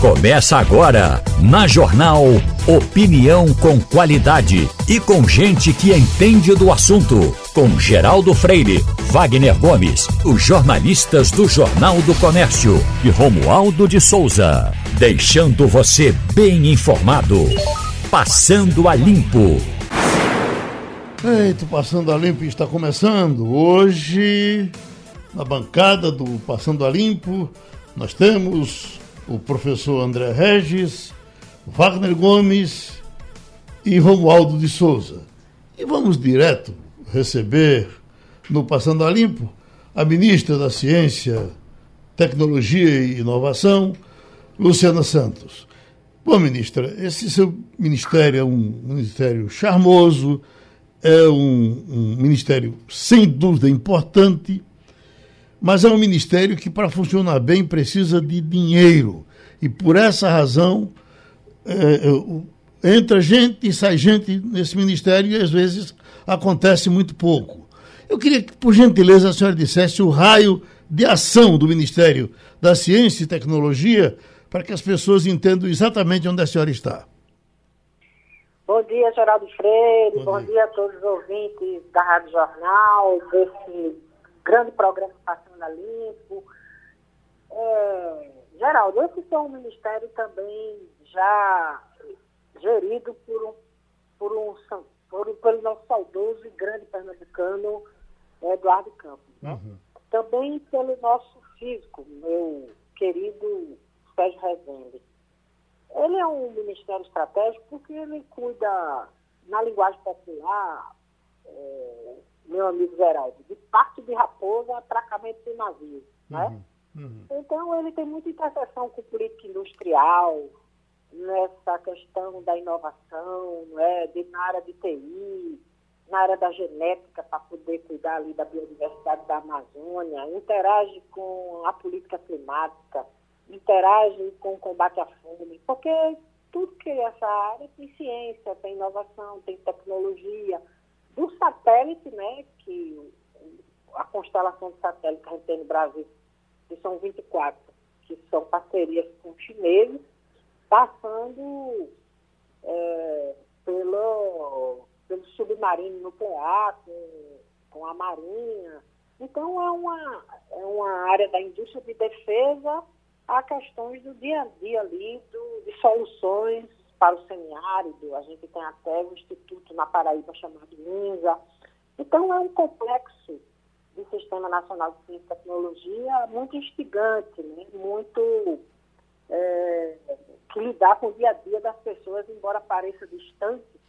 Começa agora, na Jornal Opinião com qualidade e com gente que entende do assunto. Com Geraldo Freire, Wagner Gomes, os jornalistas do Jornal do Comércio e Romualdo de Souza. Deixando você bem informado. Passando a Limpo. Eita, Passando a Limpo está começando. Hoje, na bancada do Passando a Limpo, nós temos o professor André Regis, Wagner Gomes e Romualdo de Souza. E vamos direto receber, no Passando a Limpo, a ministra da Ciência, Tecnologia e Inovação, Luciana Santos. Bom, ministra, esse seu ministério é um ministério charmoso, é um, um ministério sem dúvida importante mas é um ministério que, para funcionar bem, precisa de dinheiro. E por essa razão, é, é, entra gente e sai gente nesse ministério e às vezes acontece muito pouco. Eu queria que, por gentileza, a senhora dissesse o raio de ação do Ministério da Ciência e Tecnologia para que as pessoas entendam exatamente onde a senhora está. Bom dia, Geraldo Freire. Bom, Bom dia. dia. a todos os ouvintes da Rádio Jornal, desse grande programa Passando a Limpo. É, Geraldo, esse é um ministério também já gerido por um, por um, por um pelo nosso saudoso e grande pernambucano Eduardo Campos. Né? Uhum. Também pelo nosso físico, meu querido Sérgio Rezende. Ele é um ministério estratégico porque ele cuida, na linguagem popular, é, meu amigo Geraldo, de parte de raposa atracamento de navio, né? uhum? Uhum. Então ele tem muita interseção com política industrial, nessa questão da inovação, né? de, na área de TI, na área da genética para poder cuidar ali da biodiversidade da Amazônia, interage com a política climática, interage com o combate à fome, porque tudo que essa área tem ciência, tem inovação, tem tecnologia, do satélite, né, que a constelação de satélite que a gente tem no Brasil, que são 24, que são parcerias com chineses, passando é, pelo, pelo submarino nuclear, com, com a marinha. Então é uma, é uma área da indústria de defesa a questões do dia a dia ali, do, de soluções para o semiárido, a gente tem até um instituto na Paraíba chamado INSA. Então, é um complexo de Sistema Nacional de Ciência e Tecnologia muito instigante, né? muito é, que lidar com o dia a dia das pessoas, embora pareça distante,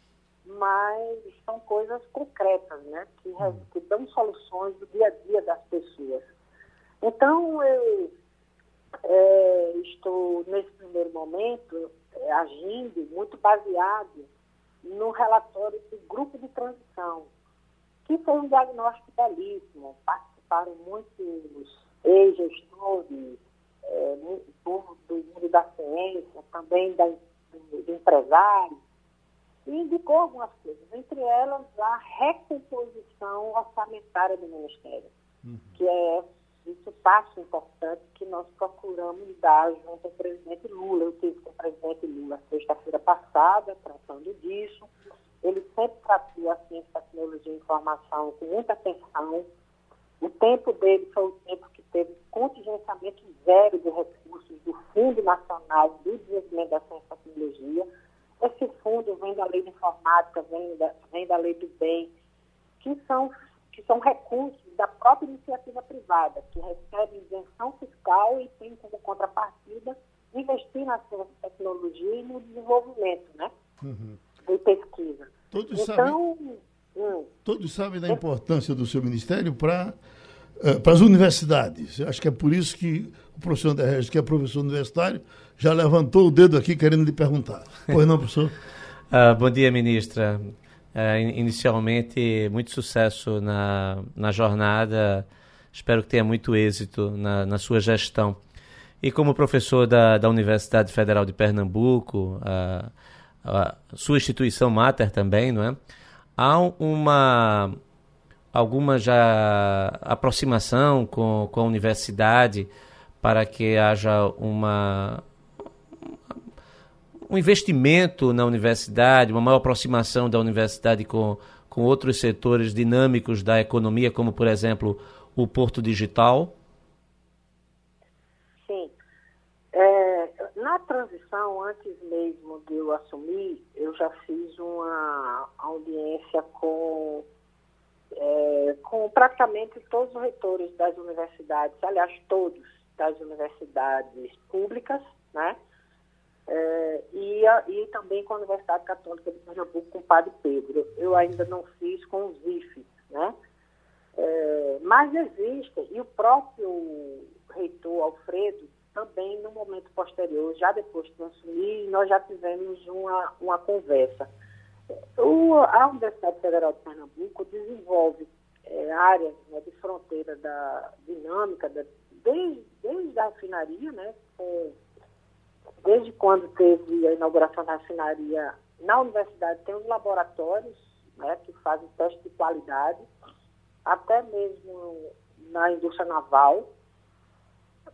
mas são coisas concretas, né? que, hum. que dão soluções do dia a dia das pessoas. Então, eu é, estou, nesse primeiro momento, agindo muito baseado no relatório do grupo de transição, que foi um diagnóstico belíssimo. Participaram muitos ex-gestores é, do, do mundo da ciência, também da, do, do empresário, e indicou algumas coisas, entre elas a recomposição orçamentária do Ministério, uhum. que é esse passo importante que nós procuramos dar junto ao presidente Lula. Eu tive com o presidente Lula sexta-feira passada, tratando disso. Ele sempre tratou a ciência, tecnologia e informação com muita atenção. O tempo dele foi o tempo que teve contingenciamento zero de recursos do Fundo Nacional do Desenvolvimento da Ciência e Tecnologia. Esse fundo vem da lei de informática, vem da, vem da lei do bem, que são que são recursos da própria iniciativa privada, que recebe isenção fiscal e tem como contrapartida investir na tecnologia e no desenvolvimento, né? Uhum. De pesquisa. Todos então, sabem, hum, todos sabem da importância do seu ministério para uh, para as universidades. Acho que é por isso que o professor André Regis, que é professor universitário, já levantou o dedo aqui querendo lhe perguntar. Pois não, professor? uh, bom dia, ministra. Uh, inicialmente, muito sucesso na, na jornada. Espero que tenha muito êxito na, na sua gestão. E como professor da, da Universidade Federal de Pernambuco, a, a sua instituição mater também, não é? Há uma alguma já aproximação com, com a universidade para que haja uma um investimento na universidade, uma maior aproximação da universidade com, com outros setores dinâmicos da economia, como, por exemplo, o Porto Digital? Sim. É, na transição, antes mesmo de eu assumir, eu já fiz uma audiência com, é, com praticamente todos os reitores das universidades, aliás, todos das universidades públicas, né? É, e, a, e também com a Universidade Católica de Pernambuco, com o Padre Pedro. Eu ainda não fiz com os IFES, né? É, mas existem, e o próprio reitor Alfredo, também no momento posterior, já depois de assumir, nós já tivemos uma, uma conversa. O, a Universidade Federal de Pernambuco desenvolve é, áreas né, de fronteira da dinâmica, da, desde, desde a refinaria, né, com, desde quando teve a inauguração da refinaria na universidade, tem os laboratórios né, que fazem teste de qualidade, até mesmo na indústria naval.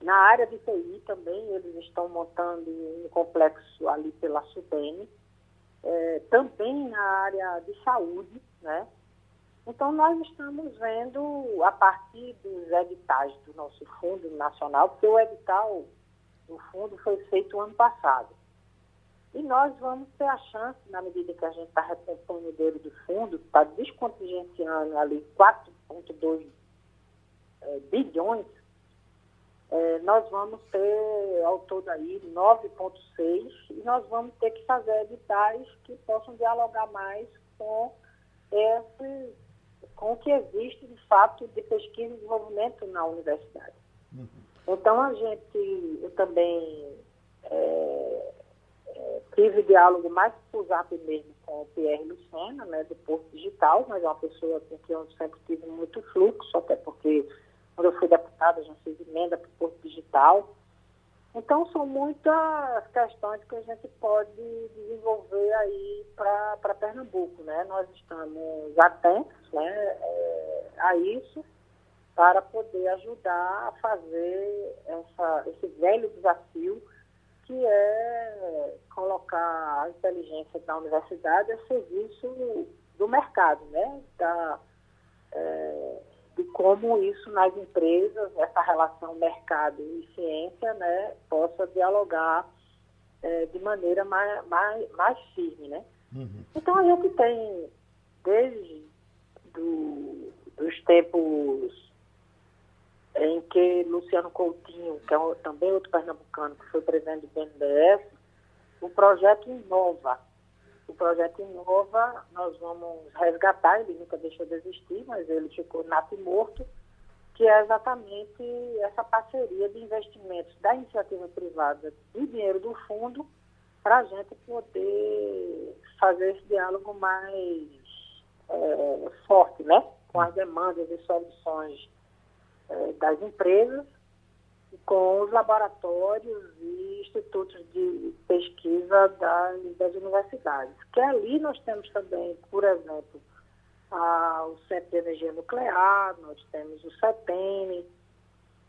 Na área de TI também, eles estão montando um complexo ali pela SUTEM. É, também na área de saúde, né? Então, nós estamos vendo, a partir dos editais do nosso Fundo Nacional, porque o edital do fundo foi feito ano passado. E nós vamos ter a chance, na medida que a gente está recompondo o dinheiro do fundo, está descontingenciando ali 4,2 é, bilhões, é, nós vamos ter ao todo aí 9,6 e nós vamos ter que fazer editais que possam dialogar mais com esse, com o que existe de fato de pesquisa e desenvolvimento na universidade. Uhum. Então a gente, eu também é, é, tive diálogo mais por zap mesmo com o Pierre Lucena, né, do Porto Digital, mas é uma pessoa com quem eu sempre tive muito fluxo, até porque quando eu fui deputada já fiz emenda para o Porto Digital. Então são muitas questões que a gente pode desenvolver aí para Pernambuco, né? Nós estamos atentos né, é, a isso para poder ajudar a fazer essa, esse velho desafio que é colocar a inteligência da universidade a serviço do mercado, né? Da, é, de como isso nas empresas, essa relação mercado e ciência, né, possa dialogar é, de maneira mais, mais, mais firme, né? Uhum. Então a gente tem, desde do, dos tempos em que Luciano Coutinho, que é também outro pernambucano, que foi presidente do BNDES, o projeto Inova. O projeto Inova, nós vamos resgatar, ele nunca deixou de existir, mas ele ficou nato e morto, que é exatamente essa parceria de investimentos da iniciativa privada e dinheiro do fundo para a gente poder fazer esse diálogo mais é, forte, né? Com as demandas e soluções é, das empresas com os laboratórios e institutos de pesquisa das, das universidades. Que ali nós temos também, por exemplo, a, o Centro de Energia Nuclear, nós temos o CETEM.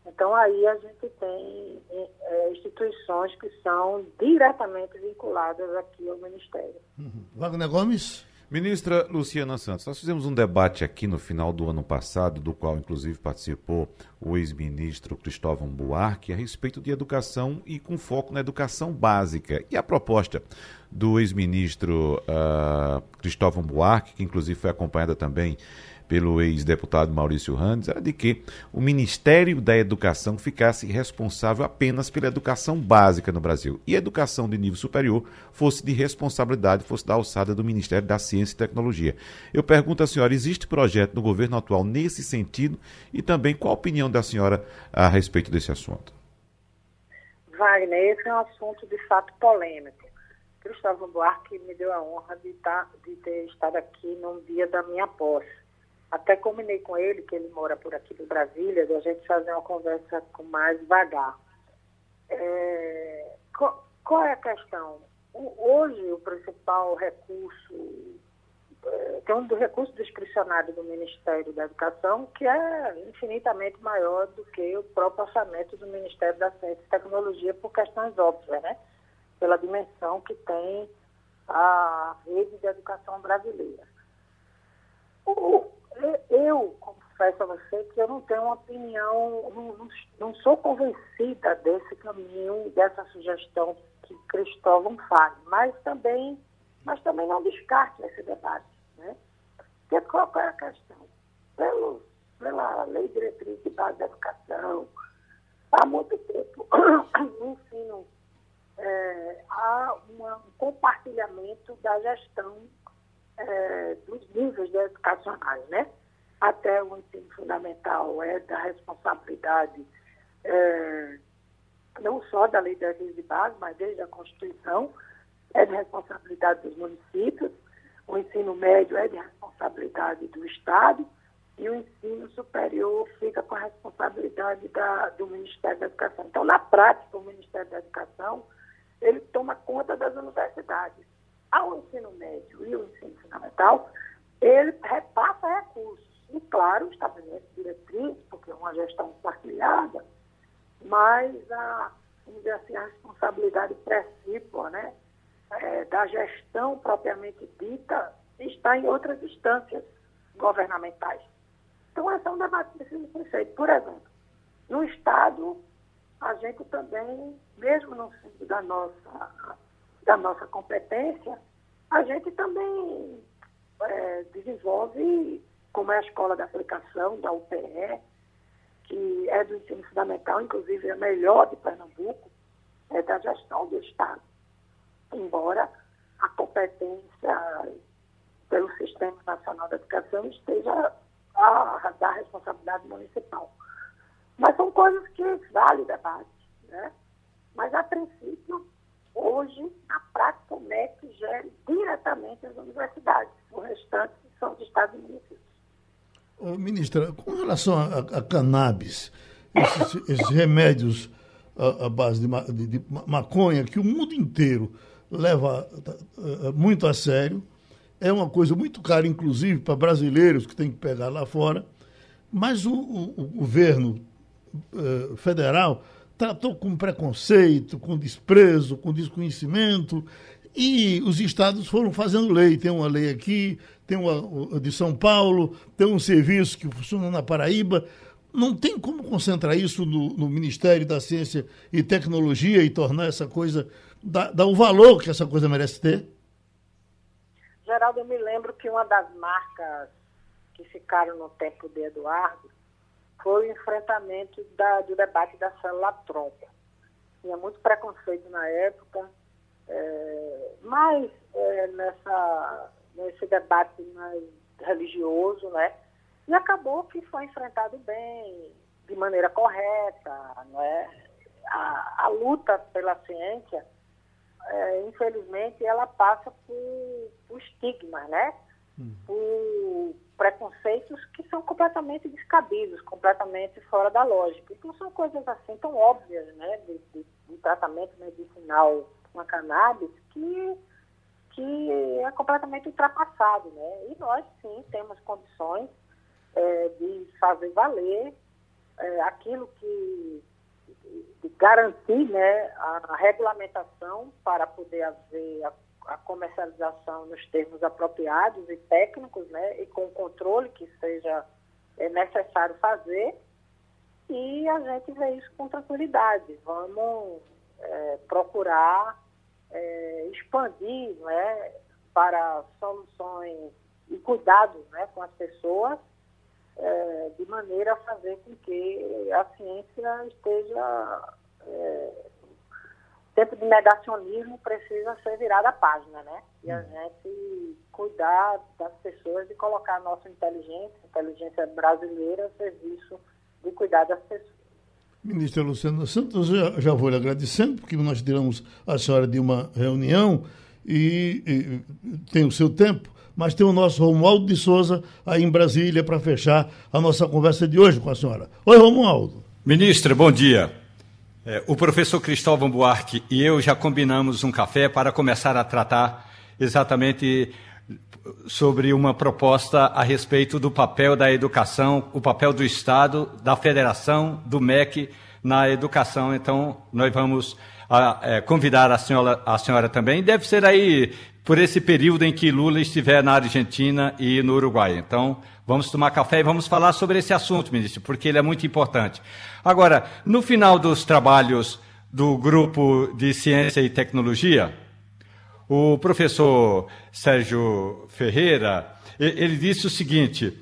Então, aí a gente tem é, instituições que são diretamente vinculadas aqui ao Ministério. Uhum. Wagner Gomes? Ministra Luciana Santos, nós fizemos um debate aqui no final do ano passado, do qual inclusive participou o ex-ministro Cristóvão Buarque, a respeito de educação e com foco na educação básica. E a proposta do ex-ministro uh, Cristóvão Buarque, que inclusive foi acompanhada também pelo ex-deputado Maurício Randes era de que o Ministério da Educação ficasse responsável apenas pela educação básica no Brasil e a educação de nível superior fosse de responsabilidade, fosse da alçada do Ministério da Ciência e Tecnologia. Eu pergunto à senhora, existe projeto no governo atual nesse sentido e também qual a opinião da senhora a respeito desse assunto? Wagner, esse é um assunto de fato polêmico. Cristóvão Buarque me deu a honra de, estar, tá, de ter estado aqui num dia da minha posse. Até combinei com ele, que ele mora por aqui em Brasília, de a gente fazer uma conversa com mais vagar. É, qual, qual, é a questão? O, hoje, o principal recurso, é, tem um do recurso discricionário do Ministério da Educação, que é infinitamente maior do que o próprio orçamento do Ministério da Ciência e Tecnologia, por questões óbvias, né? pela dimensão que tem a rede de educação brasileira. Eu confesso a você que eu não tenho uma opinião, não, não sou convencida desse caminho, dessa sugestão que Cristóvão faz, mas também, mas também não descarte esse debate. Né? Porque qual é a questão? Pelo, pela lei diretriz de base da educação, há muito tempo no ensino é, há uma, um compartilhamento da gestão é, dos níveis educacionais, né? Até o ensino fundamental é da responsabilidade é, não só da lei das leis de base, mas desde a Constituição, é de responsabilidade dos municípios, o ensino médio é de responsabilidade do Estado e o ensino superior fica com a responsabilidade da, do Ministério da Educação. Então, na prática, o Ministério da Educação ele toma conta das universidades. Ao ensino médio e o ensino fundamental, ele repassa recursos. E, claro, estabelece diretrizes, porque é uma gestão partilhada, mas a, assim, a responsabilidade principal né, é, da gestão propriamente dita está em outras instâncias governamentais. Então, esse é um debate que precisa ser feito. Por exemplo, no Estado, a gente também, mesmo não sendo da nossa, da nossa competência, a gente também é, desenvolve, como é a escola de aplicação da UPE, que é do ensino fundamental, inclusive é a melhor de Pernambuco, é da gestão do Estado. Embora a competência pelo Sistema Nacional de Educação esteja a, da responsabilidade municipal. Mas são coisas que vale debate, né? Mas, a princípio, hoje, na prática, MEC gere diretamente as universidades. O restante são de estados municípios. Ô, ministra, com relação a, a cannabis, esses, esses remédios à, base de, de, de, maconha, que o mundo inteiro leva uh, muito a sério, é uma coisa muito cara, inclusive, para brasileiros que têm que pegar lá fora, mas o, o, o governo uh, federal tratou com preconceito, com desprezo, com desconhecimento, e os estados foram fazendo lei. Tem uma lei aqui, tem uma de São Paulo, tem um serviço que funciona na Paraíba. Não tem como concentrar isso no, no Ministério da Ciência e Tecnologia e tornar essa coisa, dar, dar o valor que essa coisa merece ter? Geraldo, eu me lembro que uma das marcas que ficaram no tempo de Eduardo foi o enfrentamento da, do debate da célula tronco. Tinha muito preconceito na época, é, mas é, nessa, nesse debate mais religioso, né? E acabou que foi enfrentado bem, de maneira correta, não é? A, a luta pela ciência, é, infelizmente, ela passa por, por estigmas, né? Hum. Por preconceitos que são completamente descabidos, completamente fora da lógica. Então são coisas assim tão óbvias, né, de, de, de tratamento medicinal com a cannabis que que é completamente ultrapassado, né? E nós sim temos condições é, de fazer valer é, aquilo que de garantir, né, a, a regulamentação para poder haver a a comercialização nos termos apropriados e técnicos, né, e com o controle que seja é, necessário fazer, e a gente vê isso com tranquilidade. Vamos é, procurar é, expandir né, para soluções e cuidados né, com as pessoas, é, de maneira a fazer com que a ciência esteja é, tempo de negacionismo precisa ser virada a página, né? E a hum. gente cuidar das pessoas e colocar a nossa inteligência, inteligência brasileira, a serviço de cuidar das pessoas. Ministra Luciana Santos, já, já vou lhe agradecendo, porque nós tiramos a senhora de uma reunião e, e tem o seu tempo, mas tem o nosso Romualdo de Souza aí em Brasília para fechar a nossa conversa de hoje com a senhora. Oi, Romualdo. Ministra, bom dia. É, o professor Cristóvão Buarque e eu já combinamos um café para começar a tratar exatamente sobre uma proposta a respeito do papel da educação, o papel do Estado, da Federação, do MEC, na educação. Então, nós vamos a, é, convidar a senhora, a senhora também. Deve ser aí por esse período em que Lula estiver na Argentina e no Uruguai. Então, vamos tomar café e vamos falar sobre esse assunto, ministro, porque ele é muito importante. Agora, no final dos trabalhos do grupo de ciência e tecnologia, o professor Sérgio Ferreira, ele disse o seguinte: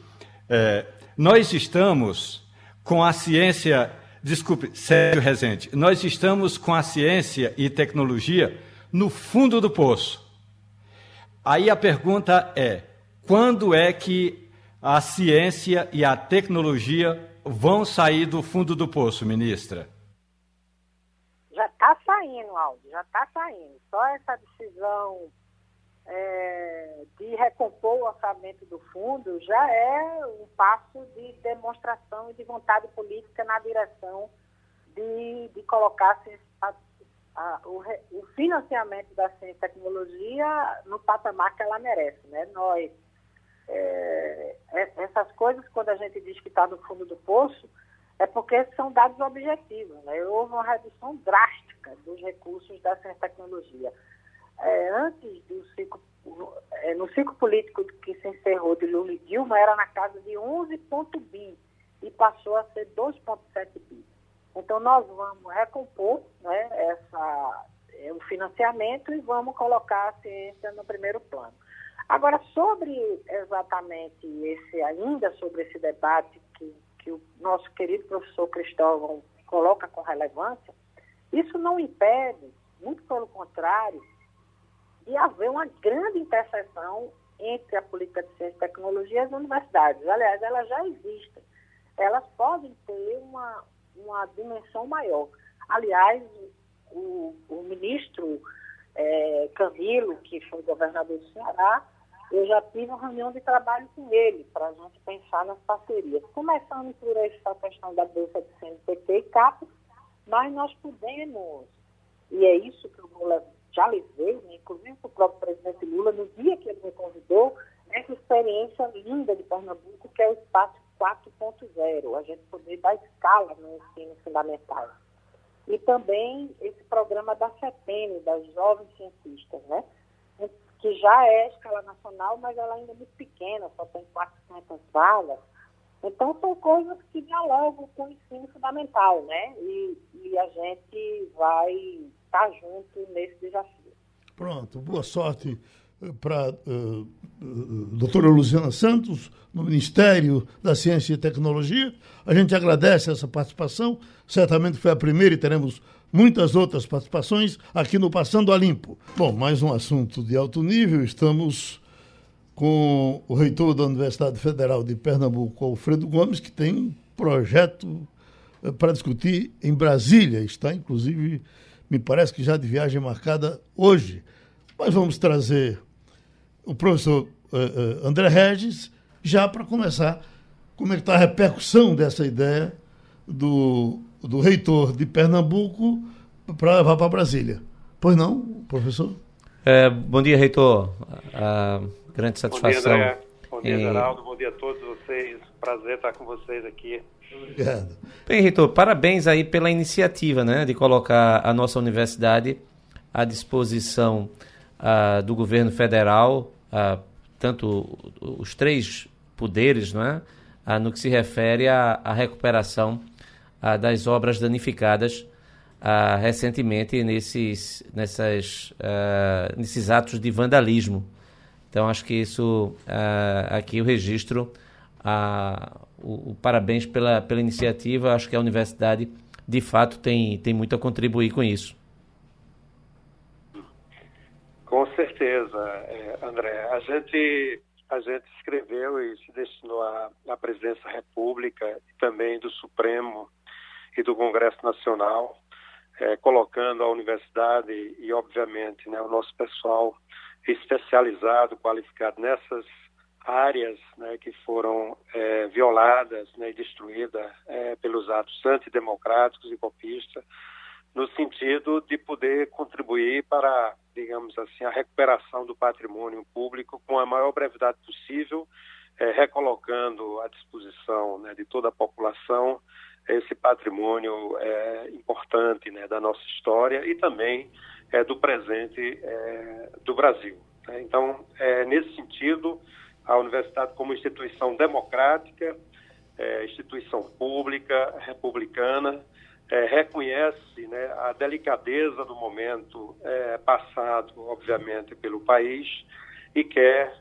é, nós estamos com a ciência, desculpe, Sérgio Rezende, nós estamos com a ciência e tecnologia no fundo do poço. Aí a pergunta é: quando é que a ciência e a tecnologia vão sair do fundo do poço, ministra? Já está saindo, Aldo, já está saindo. Só essa decisão é, de recompor o orçamento do fundo já é um passo de demonstração e de vontade política na direção de, de colocar a, a, o, o, financiamento da ciência e tecnologia no patamar que ela merece. Né? Nós, é, é essas coisas, quando a gente diz que está no fundo do poço, é porque são dados objetivos. Né? Houve uma redução drástica dos recursos da ciência e tecnologia é, antes do ciclo, é, no ciclo político que se encerrou de Lula e Dilma, era na casa de 11 bi e passou a ser 2,7 bi. Então, nós vamos recompor né, essa, é, o financiamento e vamos colocar a ciência no primeiro plano. Agora, sobre exatamente esse, ainda sobre esse debate que, que o nosso querido professor Cristóvão coloca com relevância, isso não impede, muito pelo contrário, de haver uma grande interseção entre a política de ciência e tecnologia e as universidades. Aliás, elas já existem. Elas podem ter uma, uma dimensão maior. Aliás, o, o ministro é, Camilo, que foi governador do Ceará, eu já tive uma reunião de trabalho com ele para a gente pensar nas parcerias. Começando por essa questão da Bolsa de CNPq e CAP, mas nós podemos, e é isso que eu vou já levei, né, inclusive para o próprio presidente Lula, no dia que ele me convidou, essa experiência linda de Pernambuco, que é o Espaço 4.0, a gente poder dar escala no ensino fundamental. E também esse programa da CEPEN, das jovens cientistas, né? Que já é escala nacional, mas ela ainda é muito pequena, só tem 400 vagas. Então, são coisas que dialogam com o ensino fundamental, né? E, e a gente vai estar junto nesse desafio. Pronto, boa sorte eh, para uh, uh, doutora Luciana Santos, no Ministério da Ciência e Tecnologia. A gente agradece essa participação, certamente foi a primeira e teremos muitas outras participações aqui no Passando a Limpo. Bom, mais um assunto de alto nível, estamos com o reitor da Universidade Federal de Pernambuco, Alfredo Gomes, que tem um projeto eh, para discutir em Brasília, está inclusive me parece que já de viagem marcada hoje. Mas vamos trazer o professor uh, uh, André Regis, já para começar, como é que está a repercussão dessa ideia do, do reitor de Pernambuco para levar para Brasília. Pois não, professor? É, bom dia, reitor. Grande satisfação. Bom dia, André. Bom dia, Geraldo. Bom dia a todos vocês. Prazer estar com vocês aqui. Obrigado. Bem, reitor, parabéns aí pela iniciativa, né, de colocar a nossa universidade à disposição uh, do governo federal, uh, tanto os três poderes, não é? Uh, no que se refere à, à recuperação das obras danificadas recentemente nesses, nessas, nesses atos de vandalismo. Então, acho que isso, aqui o registro o, o, parabéns pela, pela iniciativa. Acho que a universidade, de fato, tem, tem muito a contribuir com isso. Com certeza, é, André. A gente, a gente escreveu e se destinou à, à presidência da República e também do Supremo e do Congresso Nacional, é, colocando a universidade e, obviamente, né, o nosso pessoal especializado, qualificado nessas áreas né, que foram é, violadas né, e destruídas é, pelos atos antidemocráticos e golpistas, no sentido de poder contribuir para, digamos assim, a recuperação do patrimônio público com a maior brevidade possível, é, recolocando à disposição né, de toda a população patrimônio é, importante né, da nossa história e também é, do presente é, do Brasil. Né? Então, é, nesse sentido, a universidade como instituição democrática, é, instituição pública, republicana, é, reconhece né, a delicadeza do momento passado, obviamente, pelo país e quer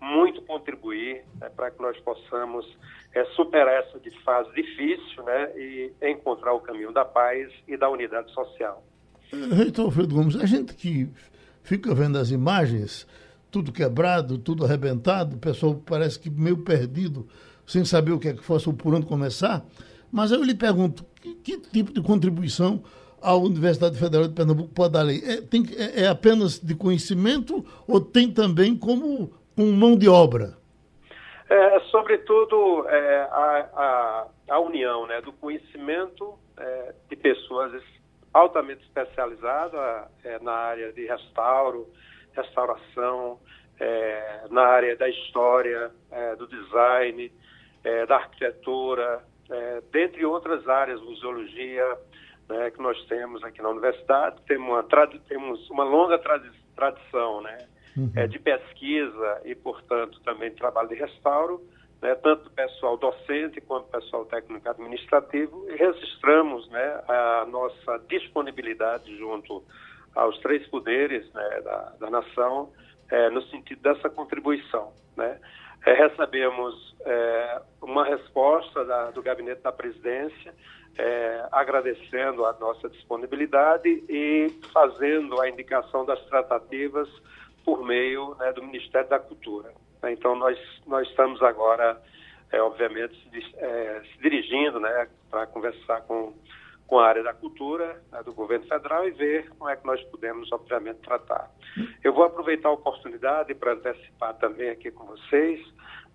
muito né, para que nós possamos é, superar essa fase difícil né, e encontrar o caminho da paz e da unidade social. Reitor Alfredo Gomes, a gente que fica vendo as imagens, tudo quebrado, tudo arrebentado, o pessoal parece que meio perdido, sem saber o que é que fosse ou por onde começar. Mas eu lhe pergunto, que, que tipo de contribuição a Universidade Federal de Pernambuco pode dar lei? É, tem, é, é apenas de conhecimento ou tem também como um mão de obra? É, sobretudo é, a, a, a, união né, do conhecimento é, de pessoas altamente especializadas é, na área de restauro, restauração, é, na área da história, é, do design, da arquitetura, dentre outras áreas, museologia, né, que nós temos aqui na universidade. Temos uma, temos uma longa tradi tradição né, uhum. é, de pesquisa e, portanto, também de trabalho de restauro, né, tanto pessoal docente quanto pessoal técnico administrativo, registramos né, a nossa disponibilidade junto aos três poderes né, da, da nação é, no sentido dessa contribuição. Né. É, recebemos é, uma resposta da, do gabinete da presidência é, agradecendo a nossa disponibilidade e fazendo a indicação das tratativas por meio né, do Ministério da Cultura. Então, nós, nós estamos agora, é, obviamente, se, é, se dirigindo né, para conversar com, com a área da cultura né, do governo federal e ver como é que nós podemos, obviamente, tratar. Eu vou aproveitar a oportunidade para antecipar também aqui com vocês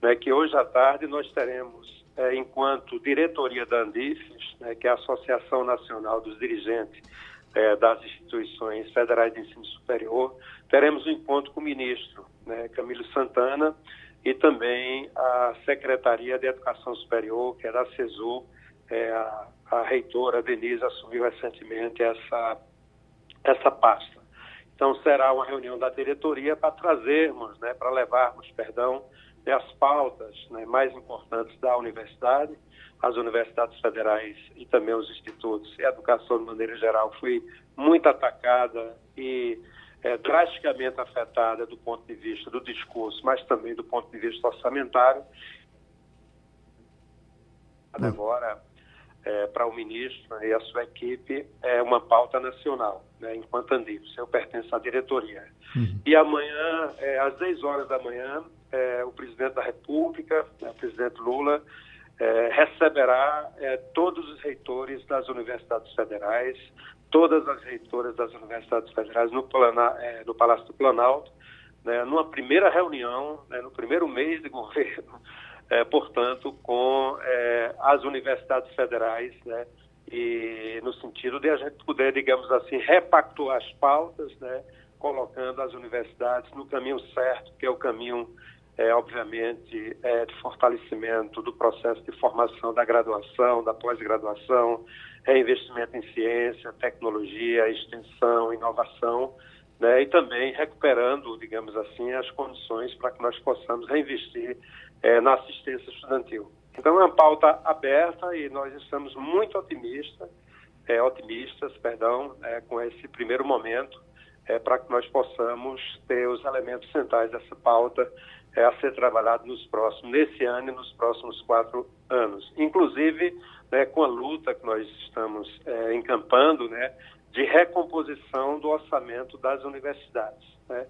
né, que hoje à tarde nós teremos é, enquanto diretoria da Andifes, né, que é a Associação Nacional dos Dirigentes é, das Instituições Federais de Ensino Superior, teremos um encontro com o ministro né, Camilo Santana e também a Secretaria de Educação Superior, que é da CESU, é, a, a reitora Denise assumiu recentemente essa, essa pasta. Então será uma reunião da diretoria para trazermos, né, para levarmos, perdão, as pautas né, mais importantes da universidade, as universidades federais e também os institutos. E a educação, de maneira geral, foi muito atacada e é, drasticamente afetada do ponto de vista do discurso, mas também do ponto de vista orçamentário. Hum. Agora, é, para o ministro e a sua equipe, é uma pauta nacional, né, enquanto Andivos. Eu pertenço à diretoria. Uhum. E amanhã, é, às 10 horas da manhã, é, o presidente da República, né, o presidente Lula, é, receberá é, todos os reitores das universidades federais, todas as reitoras das universidades federais no, plana, é, no Palácio do Planalto, né, numa primeira reunião, né, no primeiro mês de governo, é, portanto, com é, as universidades federais, né, e no sentido de a gente poder, digamos assim, repactuar as pautas, né, colocando as universidades no caminho certo, que é o caminho é, obviamente, é, de fortalecimento do processo de formação da graduação, da pós-graduação, é investimento em ciência, tecnologia, extensão, inovação, né, e também recuperando, digamos assim, as condições para que nós possamos reinvestir é, na assistência estudantil. Então, é uma pauta aberta e nós estamos muito otimistas, é, otimistas, perdão, é, com esse primeiro momento, é, para que nós possamos ter os elementos centrais dessa pauta é, a ser trabalhado nos próximos, nesse ano e nos próximos quatro anos. Inclusive, né, com a luta que nós estamos é, encampando, né, de recomposição do orçamento das universidades. Né?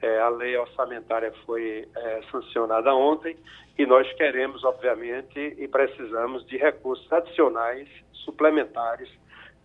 É, a lei orçamentária foi é, sancionada ontem e nós queremos, obviamente, e precisamos de recursos adicionais, suplementares,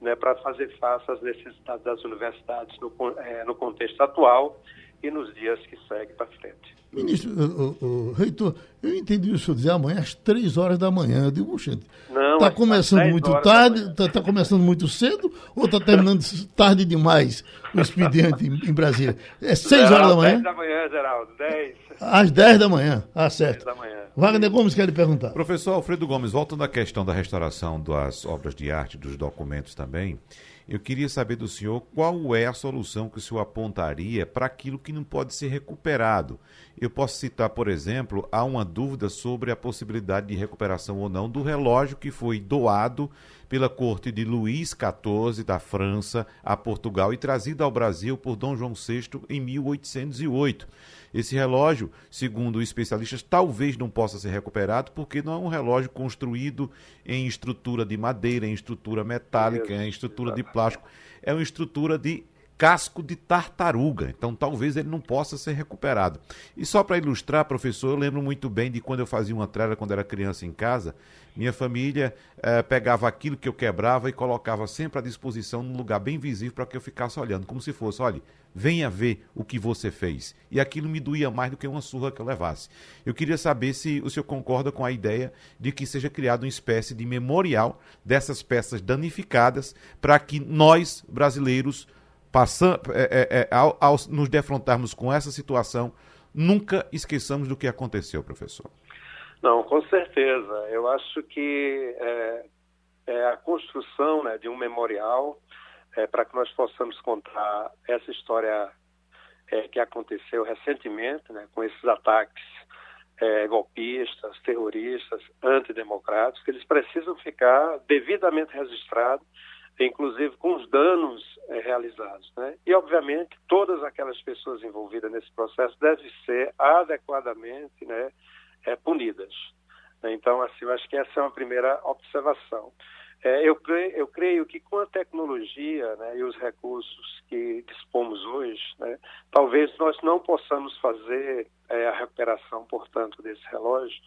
né, para fazer face às necessidades das universidades no, é, no contexto atual e nos dias que seguem para frente. Ministro, o, o, o, reitor, eu entendi o senhor dizer amanhã às três horas da manhã. Eu digo, gente, está começando muito tarde, está tá começando muito cedo ou está terminando tarde demais o expediente em, em Brasília? É seis horas da manhã? 10 da manhã, Geraldo, 10. Às 10 da manhã, ah, certo. 10 da manhã. Wagner Gomes quer lhe perguntar. Professor Alfredo Gomes, voltando à questão da restauração das obras de arte, dos documentos também, eu queria saber do senhor qual é a solução que o senhor apontaria para aquilo que não pode ser recuperado. Eu posso citar, por exemplo, há uma dúvida sobre a possibilidade de recuperação ou não do relógio que foi doado pela corte de Luís XIV da França a Portugal e trazido ao Brasil por Dom João VI em 1808. Esse relógio, segundo especialistas, talvez não possa ser recuperado porque não é um relógio construído em estrutura de madeira, em estrutura metálica, em estrutura de plástico. É uma estrutura de casco de tartaruga. Então, talvez ele não possa ser recuperado. E só para ilustrar, professor, eu lembro muito bem de quando eu fazia uma trela quando era criança em casa. Minha família eh, pegava aquilo que eu quebrava e colocava sempre à disposição num lugar bem visível para que eu ficasse olhando, como se fosse, olha, venha ver o que você fez. E aquilo me doía mais do que uma surra que eu levasse. Eu queria saber se o senhor concorda com a ideia de que seja criado uma espécie de memorial dessas peças danificadas para que nós, brasileiros, passando, é, é, é, ao, ao nos defrontarmos com essa situação, nunca esqueçamos do que aconteceu, professor. Não, com certeza. Eu acho que é, é a construção né, de um memorial é, para que nós possamos contar essa história é, que aconteceu recentemente, né, com esses ataques é, golpistas, terroristas, antidemocráticos, eles precisam ficar devidamente registrados, inclusive com os danos é, realizados. Né? E, obviamente, todas aquelas pessoas envolvidas nesse processo devem ser adequadamente né, é, punidas. Então, assim, eu acho que essa é uma primeira observação. É, eu, creio, eu, creio, que com a tecnologia né, e os recursos que dispomos hoje, né, talvez nós não possamos fazer é, a recuperação, portanto, desse relógio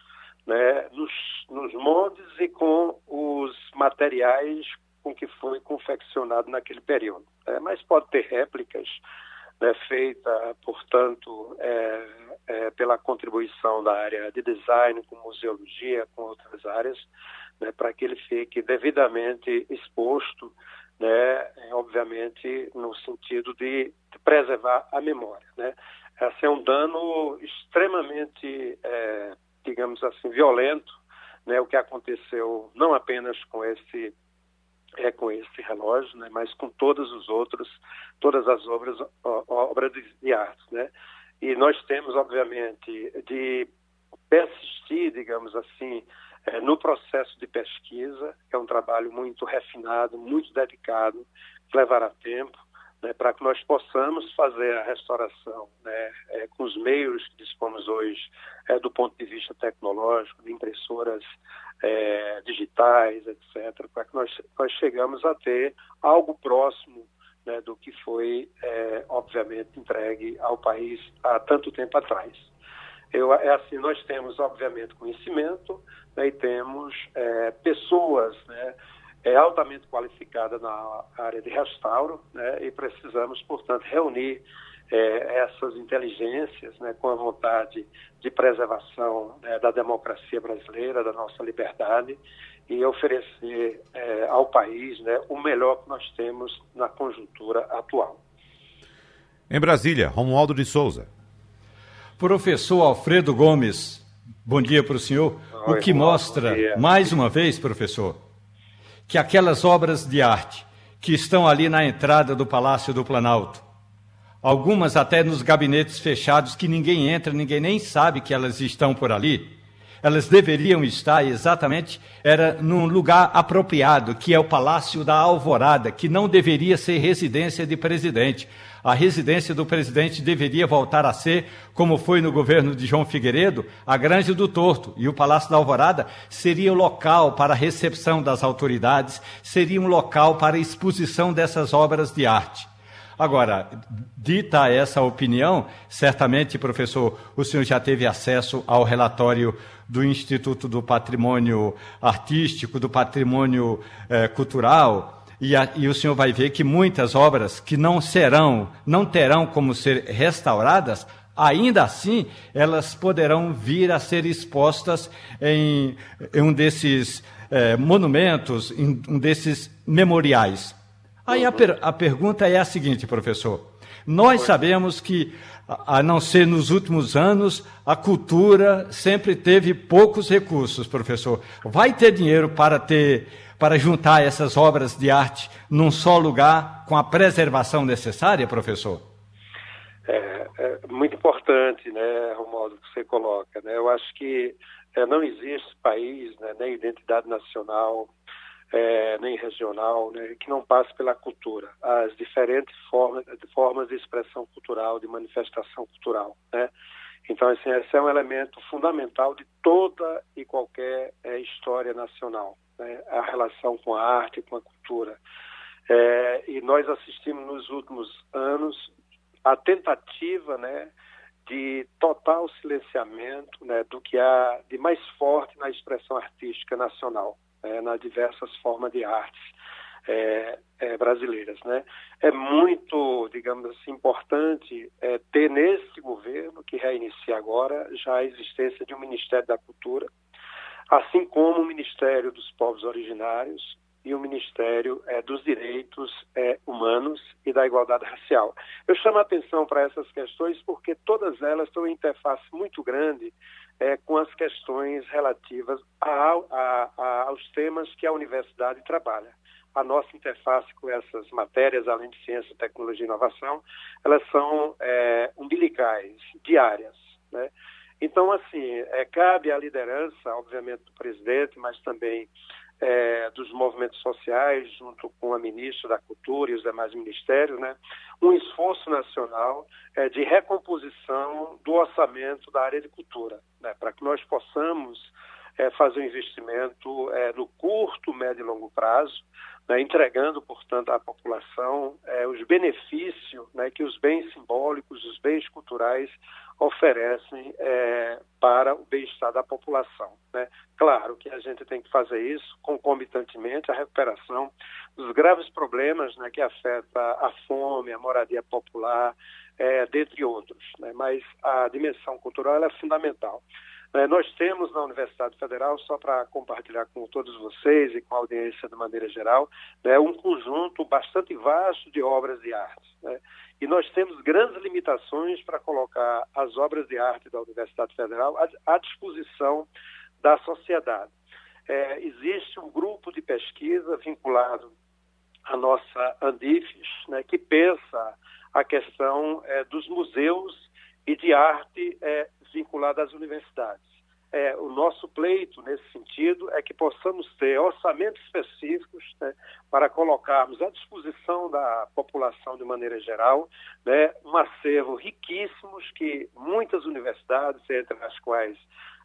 né, nos, nos moldes e com os materiais com que foi confeccionado naquele período. Né, mas pode ter réplicas né, feita, portanto, é, é, pela contribuição da área de design, com museologia, com outras áreas, né, para que ele fique devidamente exposto, né, é, obviamente no sentido de, preservar a memória. Né. Esse é um dano extremamente, é, digamos assim, violento, né, o que aconteceu não apenas com esse é com esse relógio, né, mas com todos os outros, todas as obras, obras de arte, né? E nós temos, obviamente, de persistir, digamos assim, é, no processo de pesquisa, que é um trabalho muito refinado, muito dedicado, que levará tempo, né, para que nós possamos fazer a restauração né, é, com os meios que dispomos hoje, é, do ponto de vista tecnológico, de impressoras é, digitais, etc., para que nós, nós chegamos a ter algo próximo né, do que foi, é, obviamente, entregue ao país há tanto tempo atrás. Eu, é assim, nós temos, obviamente, conhecimento né, e temos é, pessoas né, é, altamente qualificadas na área de restauro né, e precisamos, portanto, reunir é, essas inteligências né, com a vontade de preservação né, da democracia brasileira, da nossa liberdade e oferecer é, ao país né, o melhor que nós temos na conjuntura atual. Em Brasília, Romualdo de Souza. Professor Alfredo Gomes, bom dia para o senhor. Oi, o que mostra, mais uma vez, professor, que aquelas obras de arte que estão ali na entrada do Palácio do Planalto, algumas até nos gabinetes fechados que ninguém entra, ninguém nem sabe que elas estão por ali, elas deveriam estar exatamente era num lugar apropriado, que é o Palácio da Alvorada, que não deveria ser residência de presidente. A residência do presidente deveria voltar a ser, como foi no governo de João Figueiredo, a Grande do Torto. E o Palácio da Alvorada seria o local para a recepção das autoridades, seria um local para a exposição dessas obras de arte. Agora, dita essa opinião, certamente, professor, o senhor já teve acesso ao relatório do Instituto do Patrimônio Artístico, do Patrimônio eh, Cultural, e, a, e, o senhor vai ver que muitas obras que não serão, não terão como ser restauradas, ainda assim elas poderão vir a ser expostas em, em um desses é, monumentos, em um desses memoriais. Aí a, per, a pergunta é a seguinte, professor. Nós sabemos que, a não ser nos últimos anos, a cultura sempre teve poucos recursos, professor. Vai ter dinheiro para ter para juntar essas obras de arte num só lugar com a preservação necessária, professor? É, é muito importante, né, Romualdo, que você coloca. Né? Eu acho que é, não existe país, né, nem identidade nacional, é, nem regional, né, que não passe pela cultura, as diferentes formas, formas de expressão cultural, de manifestação cultural. Né? Então, assim, esse é um elemento fundamental de toda e qualquer é, história nacional, né? a relação com a arte, com a cultura. É, e nós assistimos nos últimos anos a tentativa né, de total silenciamento né, do que há de mais forte na expressão artística nacional, né, nas diversas formas de artes é, é, brasileiras. Né? É muito, digamos assim, importante é, ter nesse governo, que reinicia agora, já a existência de um Ministério da Cultura, assim como o Ministério dos Povos Originários e o Ministério é, dos Direitos é, Humanos e da Igualdade Racial. Eu chamo a atenção para essas questões porque todas elas têm uma interface muito grande é, com as questões relativas a, a, aos temas que a universidade trabalha. A nossa interface com essas matérias, além de ciência, tecnologia e inovação, elas são é, umbilicais, diárias. Né? Então, assim, é, cabe à liderança, obviamente, do presidente, mas também é, dos movimentos sociais, junto com a ministra da Cultura e os demais ministérios, né, um esforço nacional é, de recomposição do orçamento da área de cultura, né, para que nós possamos é, fazer um investimento é, no curto, médio e longo prazo, né, entregando, portanto, à população é, os benefícios né, que os bens simbólicos, os bens culturais oferecem é, para o bem-estar da população. Né? Claro que a gente tem que fazer isso concomitantemente à recuperação dos graves problemas né, que afeta a fome, a moradia popular, é, dentre outros. Né? Mas a dimensão cultural é fundamental. É, nós temos na Universidade Federal, só para compartilhar com todos vocês e com a audiência de maneira geral, né, um conjunto bastante vasto de obras de arte. Né? E nós temos grandes limitações para colocar as obras de arte da Universidade Federal à, disposição da sociedade. É, existe um grupo de pesquisa vinculado à nossa Andifes, né, que pensa a questão é, dos museus e de arte é, vinculada às universidades. É, o nosso pleito, nesse sentido, é que possamos ter orçamentos específicos né, para colocarmos à disposição da população de maneira geral né, um acervo riquíssimos que muitas universidades, entre as quais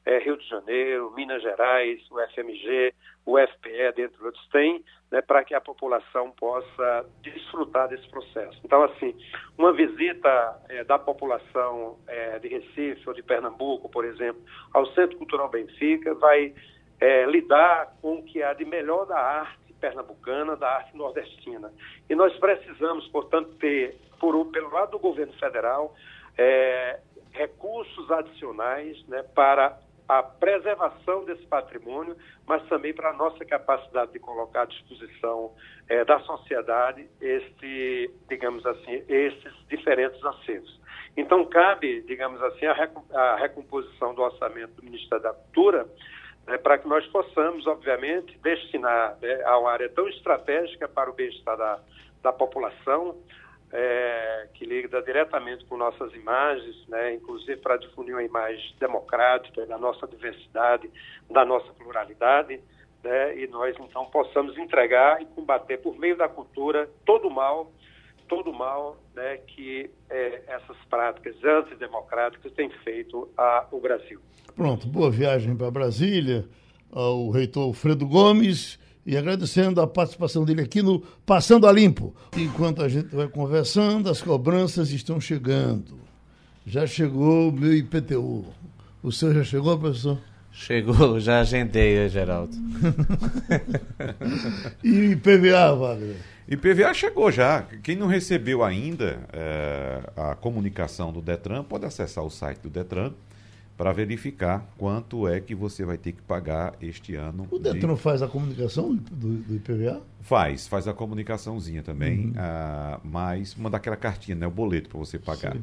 é, Rio de Janeiro, Minas Gerais, o FMG, o FPE, dentre outros, têm, né, para que a população possa desfrutar desse processo. Então, assim, uma visita é, da população é, de Recife ou de Pernambuco, por exemplo, ao Centro Cultural Benfica, vai é, lidar com o que há de melhor da arte pernambucana, da arte nordestina. E nós precisamos, portanto, ter, por, pelo lado do governo federal, é, recursos adicionais né, para a preservação desse patrimônio, mas também para a nossa capacidade de colocar à disposição é, da sociedade este, digamos assim, esses diferentes acervos. Então cabe, digamos assim, a, a recomposição do orçamento do Ministério da Cultura né, para que nós possamos, obviamente, destinar né, a uma área tão estratégica para o bem-estar da, da população, é, que lida diretamente com nossas imagens, né, inclusive para difundir uma imagem democrática da nossa diversidade, da nossa pluralidade, né, e nós então possamos entregar e combater por meio da cultura todo o mal, todo o mal né, que é, essas práticas antidemocráticas têm feito ao Brasil. Pronto, boa viagem para Brasília ao reitor Alfredo Gomes e agradecendo a participação dele aqui no Passando a Limpo. Enquanto a gente vai conversando, as cobranças estão chegando. Já chegou o meu IPTU. O senhor já chegou, professor? Chegou, já agendei, Geraldo. e PVA, Wagner? E PVA chegou já. Quem não recebeu ainda é, a comunicação do Detran pode acessar o site do Detran para verificar quanto é que você vai ter que pagar este ano. O Detran de... faz a comunicação do, do, IPVA? Faz, faz a comunicação,zinha também, uhum. ah, mas manda aquela cartinha, né, o boleto para você pagar.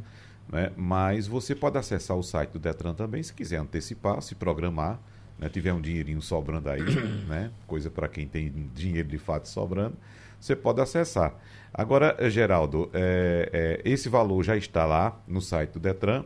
Né? Mas você pode acessar o site do Detran também, se quiser antecipar, se programar, né? tiver um dinheirinho sobrando aí, né? coisa para quem tem dinheiro de fato sobrando você pode acessar. Agora, Geraldo, é, é, esse valor já está lá no site do Detran.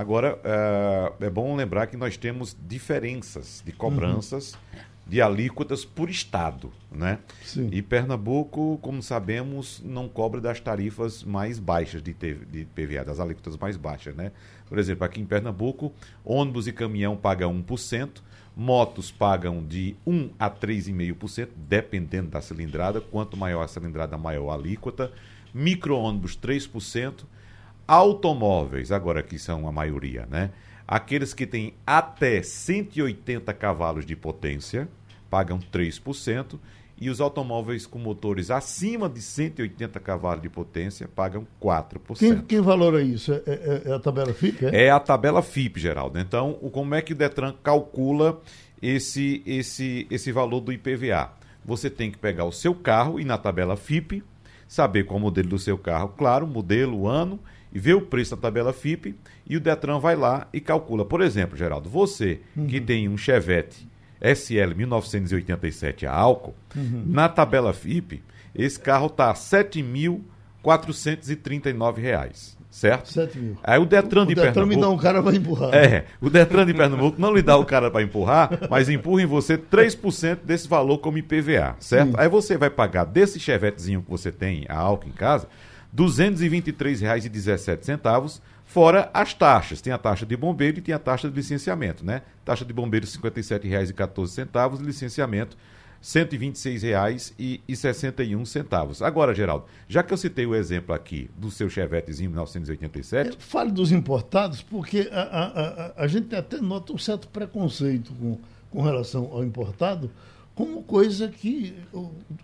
Agora, é, é bom lembrar que nós temos diferenças de cobranças. Uhum de alíquotas por estado, né? Sim. E Pernambuco, como sabemos, não cobra das tarifas mais baixas de, de PVA, das alíquotas mais baixas, né? Por exemplo, aqui em Pernambuco, ônibus e caminhão pagam 1%, Motos pagam de 1 a 3,5%, dependendo da cilindrada. Quanto maior a cilindrada, maior a alíquota. Micro-ônibus, 3%. Automóveis, agora que são a maioria, né? Aqueles que têm até 180 cavalos de potência pagam 3% e os automóveis com motores acima de 180 cavalos de potência pagam 4%. Quem, quem valor é isso? É, é, é, a tabela FIP? É? é a tabela FIP, Geraldo. Então, o, como é que o Detran calcula esse, esse, esse valor do IPVA? Você tem que pegar o seu carro e na tabela FIP, saber qual é o modelo do seu carro, claro, modelo, ano, e ver o preço da tabela FIP, e o Detran vai lá e calcula. Por exemplo, Geraldo, você uhum. que tem um Chevette SL 1987 a álcool, uhum. na tabela FIP, esse carro está R$ 7.439. Certo? 7 mil. Aí o Detran de o Detran Pernambuco. me dá um cara para empurrar. É, o Detran de Pernambuco não lhe dá o cara para empurrar, mas empurra em você 3% desse valor como IPVA, certo? Sim. Aí você vai pagar desse chevetezinho que você tem, a álcool em casa, R$ 223,17 Fora as taxas. Tem a taxa de bombeiro e tem a taxa de licenciamento, né? Taxa de bombeiro R$ 57,14, licenciamento R$ 126,61. Agora, Geraldo, já que eu citei o exemplo aqui do seu Chevetezinho 1987... É, fale dos importados, porque a, a, a, a, gente até nota um certo preconceito com, com relação ao importado, como coisa que,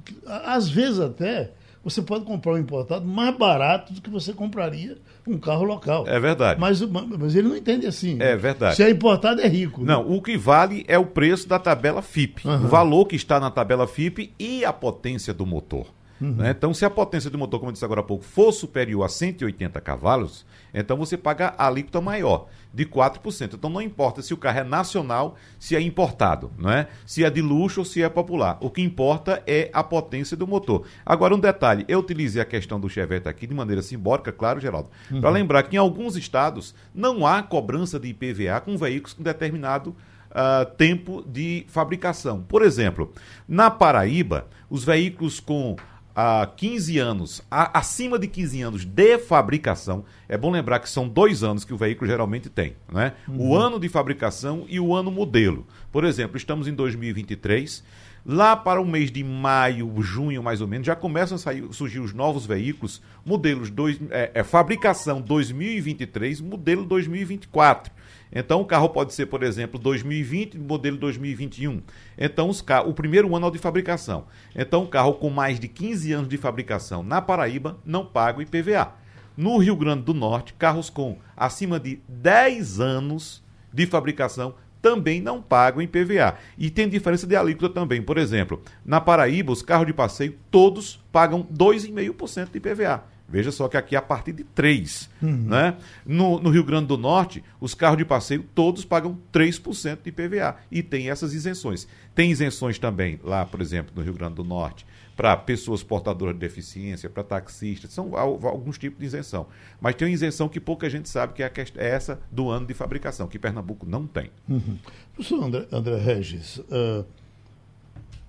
que às vezes até você pode comprar um importado mais barato do que você compraria um carro local. É verdade. Mas, mas ele não entende assim. É verdade. Se é importado, é rico. Não, né? o que vale é o preço da tabela FIP. Uhum. O valor que está na tabela FIP e a potência do motor. Uhum. Né? Então, se a potência do motor, como eu disse agora há pouco, for superior a 180 cavalos, então você paga a alíquota maior, de 4%. Então não importa se o carro é nacional, se é importado, não é? se é de luxo ou se é popular. O que importa é a potência do motor. Agora, um detalhe: eu utilizei a questão do Chevette aqui de maneira simbólica, claro, Geraldo, uhum. para lembrar que em alguns estados não há cobrança de IPVA com veículos com determinado. Uh, tempo de fabricação. Por exemplo, na Paraíba, os veículos com há 15 anos, a, acima de 15 anos de fabricação, é bom lembrar que são dois anos que o veículo geralmente tem, né? Uhum. O ano de fabricação e o ano modelo. Por exemplo, estamos em 2023, lá para o mês de maio, junho mais ou menos, já começam a sair, surgir os novos veículos, modelos dois, é, é, fabricação 2023, modelo 2024. Então, o carro pode ser, por exemplo, 2020, modelo 2021. Então, os o primeiro ano é de fabricação. Então, o carro com mais de 15 anos de fabricação na Paraíba não paga o IPVA. No Rio Grande do Norte, carros com acima de 10 anos de fabricação também não pagam IPVA. E tem diferença de alíquota também. Por exemplo, na Paraíba, os carros de passeio todos pagam 2,5% de IPVA. Veja só que aqui é a partir de 3. Uhum. Né? No, no, Rio Grande do Norte, os carros de passeio todos pagam 3% de IPVA. E tem essas isenções. Tem isenções também lá, por exemplo, no Rio Grande do Norte, para pessoas portadoras de deficiência, para taxistas. São alguns tipos de isenção. Mas tem uma isenção que pouca gente sabe que é, é essa do ano de fabricação, que Pernambuco não tem. Uhum. Professor André, André Regis, uh,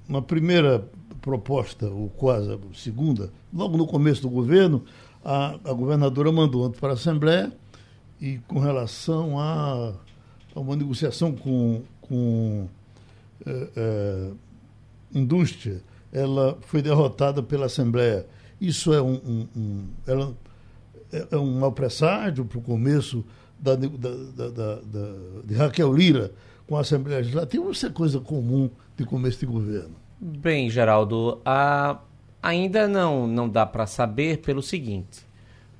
uma primeira proposta, ou quase a segunda, logo no começo do governo, a, a governadora mandou para a Assembleia e com relação a, a uma negociação com, com é, é, indústria, ela foi derrotada pela Assembleia. Isso é um, um, um ela, é, é um mau presságio para o começo da, da, da, da, de Raquel Lira com a Assembleia Legislativa isso é coisa comum de começo de governo? Bem, Geraldo, a, ainda não, não dá para saber pelo seguinte,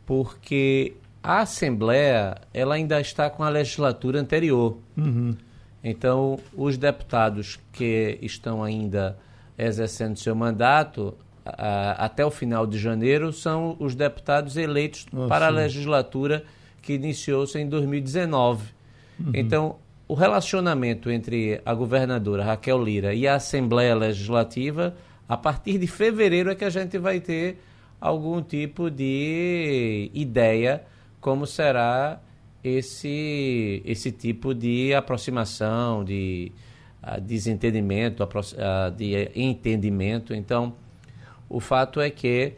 porque a Assembleia ela ainda está com a legislatura anterior. Uhum. Então, os deputados que estão ainda exercendo seu mandato a, até o final de janeiro são os deputados eleitos Ah, para a sim. legislatura que iniciou-se em 2019. Então, o relacionamento entre a governadora Raquel Lira e a Assembleia Legislativa, a partir de fevereiro é que a gente vai ter algum tipo de ideia como será esse, esse tipo de aproximação, de ah, desentendimento, ah, de entendimento. Então, o fato é que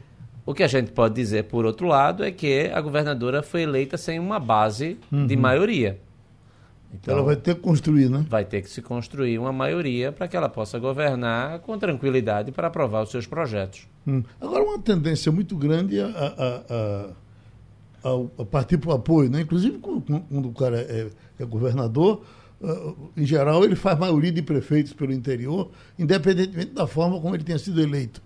o que a gente pode dizer, por outro lado, é que a governadora foi eleita sem uma base de maioria. Então, Ela vai ter que construir, né? vai ter que se construir uma maioria para que ela possa governar com tranquilidade para aprovar os seus projetos. Hum. Agora, uma tendência muito grande a, a, a- a- a partir para o apoio, né? Inclusive, quando, o cara é, é governador, ah, em geral, ele faz maioria de prefeitos pelo interior, independentemente da forma como ele tenha sido eleito.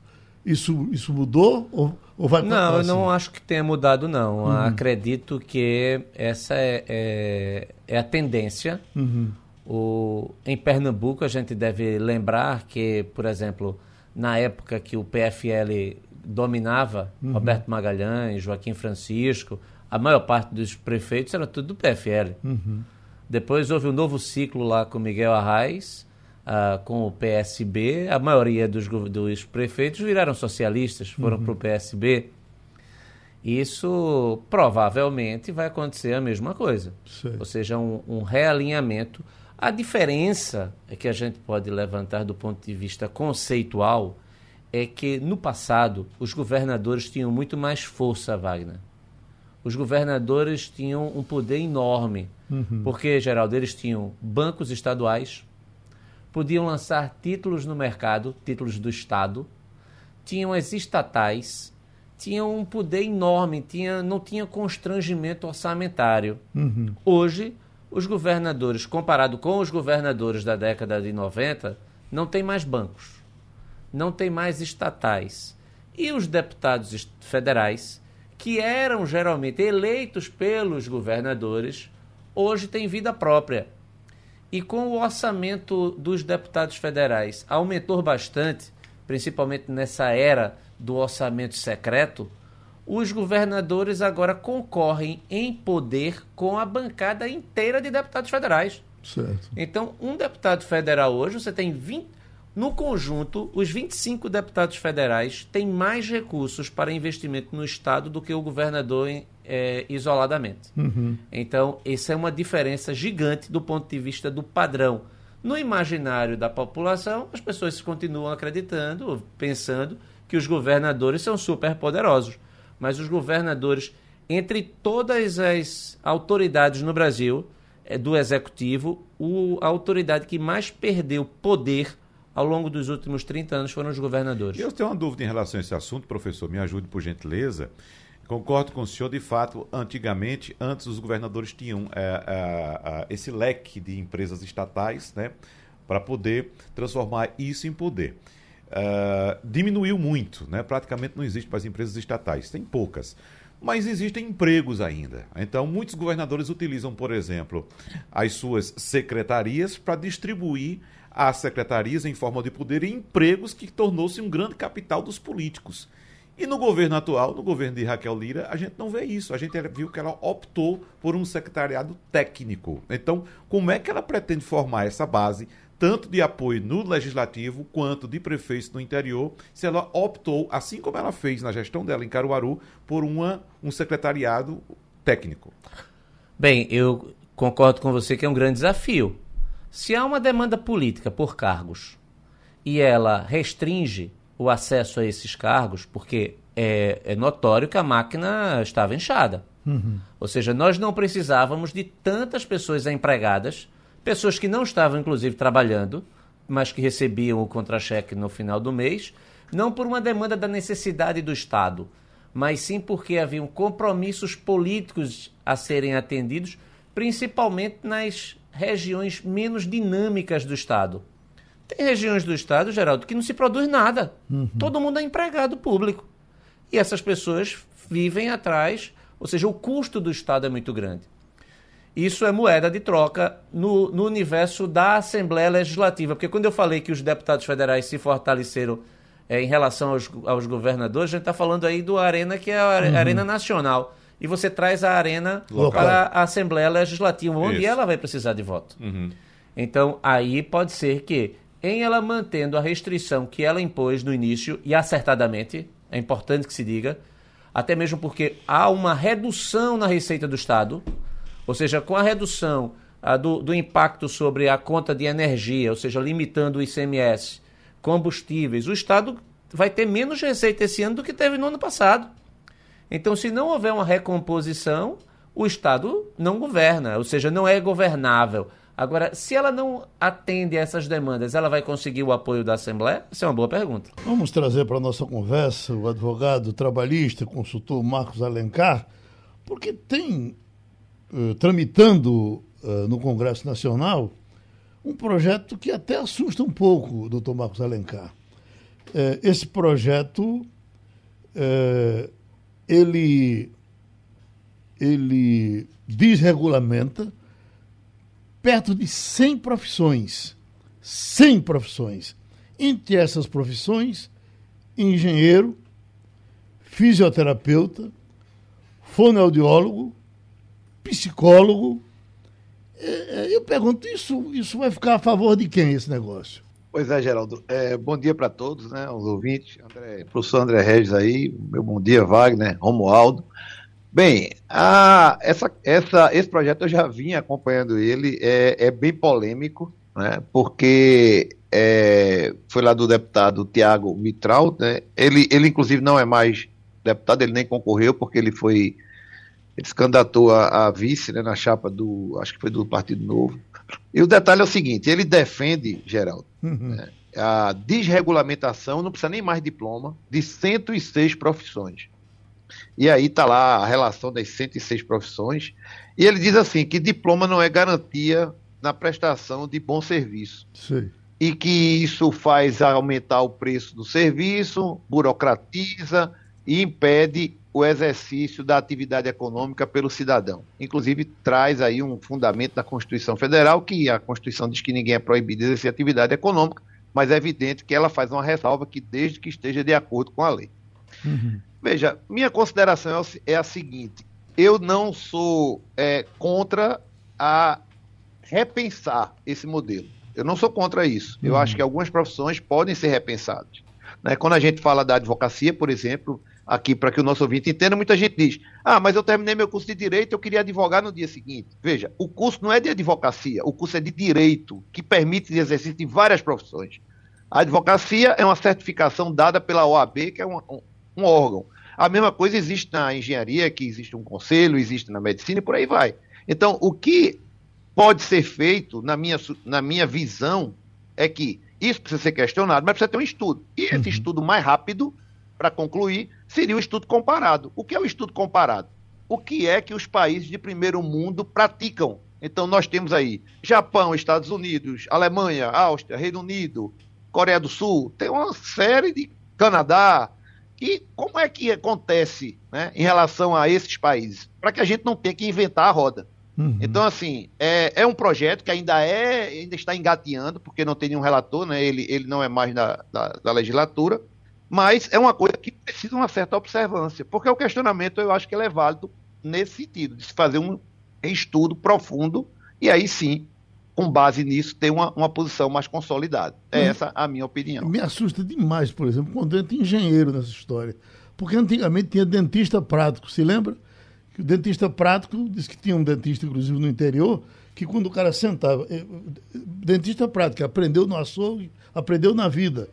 Isso, isso mudou ou, ou vai Não, eu não acho que tenha mudado, não. Acredito que essa é, é, é a tendência. Uhum. O, em Pernambuco, a gente deve lembrar que, por exemplo, na época que o PFL dominava, Roberto Magalhães, Joaquim Francisco, a maior parte dos prefeitos era tudo do PFL. Depois houve um novo ciclo lá com Miguel Arraes, ah, com o PSB. A maioria dos, dos prefeitos viraram socialistas, foram para o PSB. Isso provavelmente vai acontecer a mesma coisa. Sei. Ou seja, um, um realinhamento. A diferença é que a gente pode levantar do ponto de vista conceitual é que no passado os governadores tinham muito mais força, Wagner. Os governadores tinham um poder enorme, porque, Geraldo, eles tinham bancos estaduais, podiam lançar títulos no mercado, títulos do Estado, tinham as estatais, tinham um poder enorme, tinha, não tinha constrangimento orçamentário. Hoje, os governadores, comparado com os governadores da década de 90, não tem mais bancos, não tem mais estatais. E os deputados federais, que eram geralmente eleitos pelos governadores, hoje têm vida própria. E com o orçamento dos deputados federais aumentou bastante, principalmente nessa era do orçamento secreto, os governadores agora concorrem em poder com a bancada inteira de deputados federais. Certo. Então, um deputado federal hoje, você tem 20. No conjunto, os 25 deputados federais têm mais recursos para investimento no Estado do que o governador em- eh, isoladamente. Então, essa é uma diferença gigante do ponto de vista do padrão. No imaginário da população, as pessoas continuam acreditando, pensando que os governadores são superpoderosos. Mas os governadores, entre todas as autoridades no Brasil, eh, do executivo, o- a autoridade que mais perdeu poder ao longo dos últimos 30 anos foram os governadores. Eu tenho uma dúvida em relação a esse assunto, professor, me ajude por gentileza. Concordo com o senhor, de fato, antigamente, antes os governadores tinham é, é, esse leque de empresas estatais, né, para poder transformar isso em poder. Diminuiu muito, né, praticamente não existe mais empresas estatais, tem poucas. Mas existem empregos ainda. Então, muitos governadores utilizam, por exemplo, as suas secretarias para distribuir as secretarias em forma de poder em empregos que tornou-se um grande capital dos políticos. E no governo atual, no governo de Raquel Lira, a gente não vê isso. A gente viu que ela optou por um secretariado técnico. Então, como é que ela pretende formar essa base, tanto de apoio no legislativo quanto de prefeitos no interior, se ela optou, assim como ela fez na gestão dela em Caruaru, por uma, um secretariado técnico? Bem, eu concordo com você que é um grande desafio. Se há uma demanda política por cargos e ela restringe o acesso a esses cargos, porque é, é notório que a máquina estava inchada. Ou seja, nós não precisávamos de tantas pessoas empregadas, pessoas que não estavam, inclusive, trabalhando, mas que recebiam o contra-cheque no final do mês, não por uma demanda da necessidade do Estado, mas sim porque haviam compromissos políticos a serem atendidos, principalmente nas regiões menos dinâmicas do Estado. Tem regiões do Estado, Geraldo, que não se produz nada. Uhum. Todo mundo é empregado público. E essas pessoas vivem atrás, ou seja, o custo do Estado é muito grande. Isso é moeda de troca no, no universo da Assembleia Legislativa. Porque quando eu falei que os deputados federais se fortaleceram é, em relação aos, aos governadores, a gente está falando aí do Arena, que é a uhum. Arena Nacional. E você traz a Arena Local. para a Assembleia Legislativa, onde Isso. ela vai precisar de voto. Uhum. Então, aí pode ser que, em ela mantendo a restrição que ela impôs no início, e acertadamente, é importante que se diga, até mesmo porque há uma redução na receita do Estado, ou seja, com a redução a, do, do impacto sobre a conta de energia, ou seja, limitando o ICMS, combustíveis, o Estado vai ter menos receita esse ano do que teve no ano passado. Então, se não houver uma recomposição, o Estado não governa, ou seja, não é governável. Agora, se ela não atende a essas demandas, ela vai conseguir o apoio da Assembleia? Essa é uma boa pergunta. Vamos trazer para a nossa conversa o advogado trabalhista, consultor Marcos Alencar, porque tem uh, tramitando uh, no Congresso Nacional um projeto que até assusta um pouco doutor Marcos Alencar. Uh, esse projeto, ele, ele desregulamenta perto de 100 profissões. 100 profissões. Entre essas profissões, engenheiro, fisioterapeuta, fonoaudiólogo, psicólogo. É, é, eu pergunto, isso, isso vai ficar a favor de quem esse negócio? Pois é, Geraldo. É, bom dia para todos, né, os ouvintes. André, professor André Regis aí, meu bom dia, Wagner, Romualdo. Bem, a, essa, essa, esse projeto eu já vim acompanhando ele, é, é bem polêmico, né, porque é, foi lá do deputado Tiago Mitral, né, ele, ele inclusive não é mais deputado, ele nem concorreu, porque ele foi ele se candidatou a, a vice né, na chapa do, acho que foi do Partido Novo. E o detalhe é o seguinte: ele defende, Geraldo, uhum. né, a desregulamentação, não precisa nem mais diploma, de 106 profissões. E aí está lá a relação das 106 profissões. E ele diz assim: que diploma não é garantia na prestação de bom serviço. Sim. E que isso faz aumentar o preço do serviço, burocratiza e impede o exercício da atividade econômica pelo cidadão. Inclusive, traz aí um fundamento da Constituição Federal, que a Constituição diz que ninguém é proibido de exercer atividade econômica, mas é evidente que ela faz uma ressalva que desde que esteja de acordo com a lei. Uhum. Veja, minha consideração é, é a seguinte: eu não sou é, contra a repensar esse modelo. Eu não sou contra isso. Eu uhum. acho que algumas profissões podem ser repensadas. Né? Quando a gente fala da advocacia, por exemplo, aqui para que o nosso ouvinte entenda, muita gente diz: Ah, mas eu terminei meu curso de direito, eu queria advogar no dia seguinte. Veja, o curso não é de advocacia, o curso é de direito, que permite o exercício de várias profissões. A advocacia é uma certificação dada pela OAB, que é um, um, um órgão. A mesma coisa existe na engenharia, que existe um conselho, existe na medicina e por aí vai. Então, o que pode ser feito, na minha, na minha visão, é que isso precisa ser questionado, mas precisa ter um estudo. E esse uhum. estudo mais rápido, para concluir, seria o estudo comparado. O que é o estudo comparado? O que é que os países de primeiro mundo praticam? Então nós temos aí Japão, Estados Unidos, Alemanha, Áustria, Reino Unido, Coreia do Sul, tem uma série de Canadá. E como é que acontece né, em relação a esses países? Para que a gente não tenha que inventar a roda. Uhum. Então, assim, é, é, um projeto que ainda é, ainda está engateando, porque não tem nenhum relator, né? ele, ele não é mais da, da, da legislatura, mas é uma coisa que precisa uma certa observância, porque o questionamento eu acho que ele é válido nesse sentido, de se fazer um estudo profundo e aí sim, com base nisso, ter uma, uma posição mais consolidada. É hum. essa a minha opinião. Me assusta demais, por exemplo, quando entra engenheiro nessa história. Porque antigamente tinha dentista prático, se lembra? Que o dentista prático, disse que tinha um dentista, inclusive, no interior, que quando o cara sentava, eh, dentista prático, aprendeu no açougue, aprendeu na vida.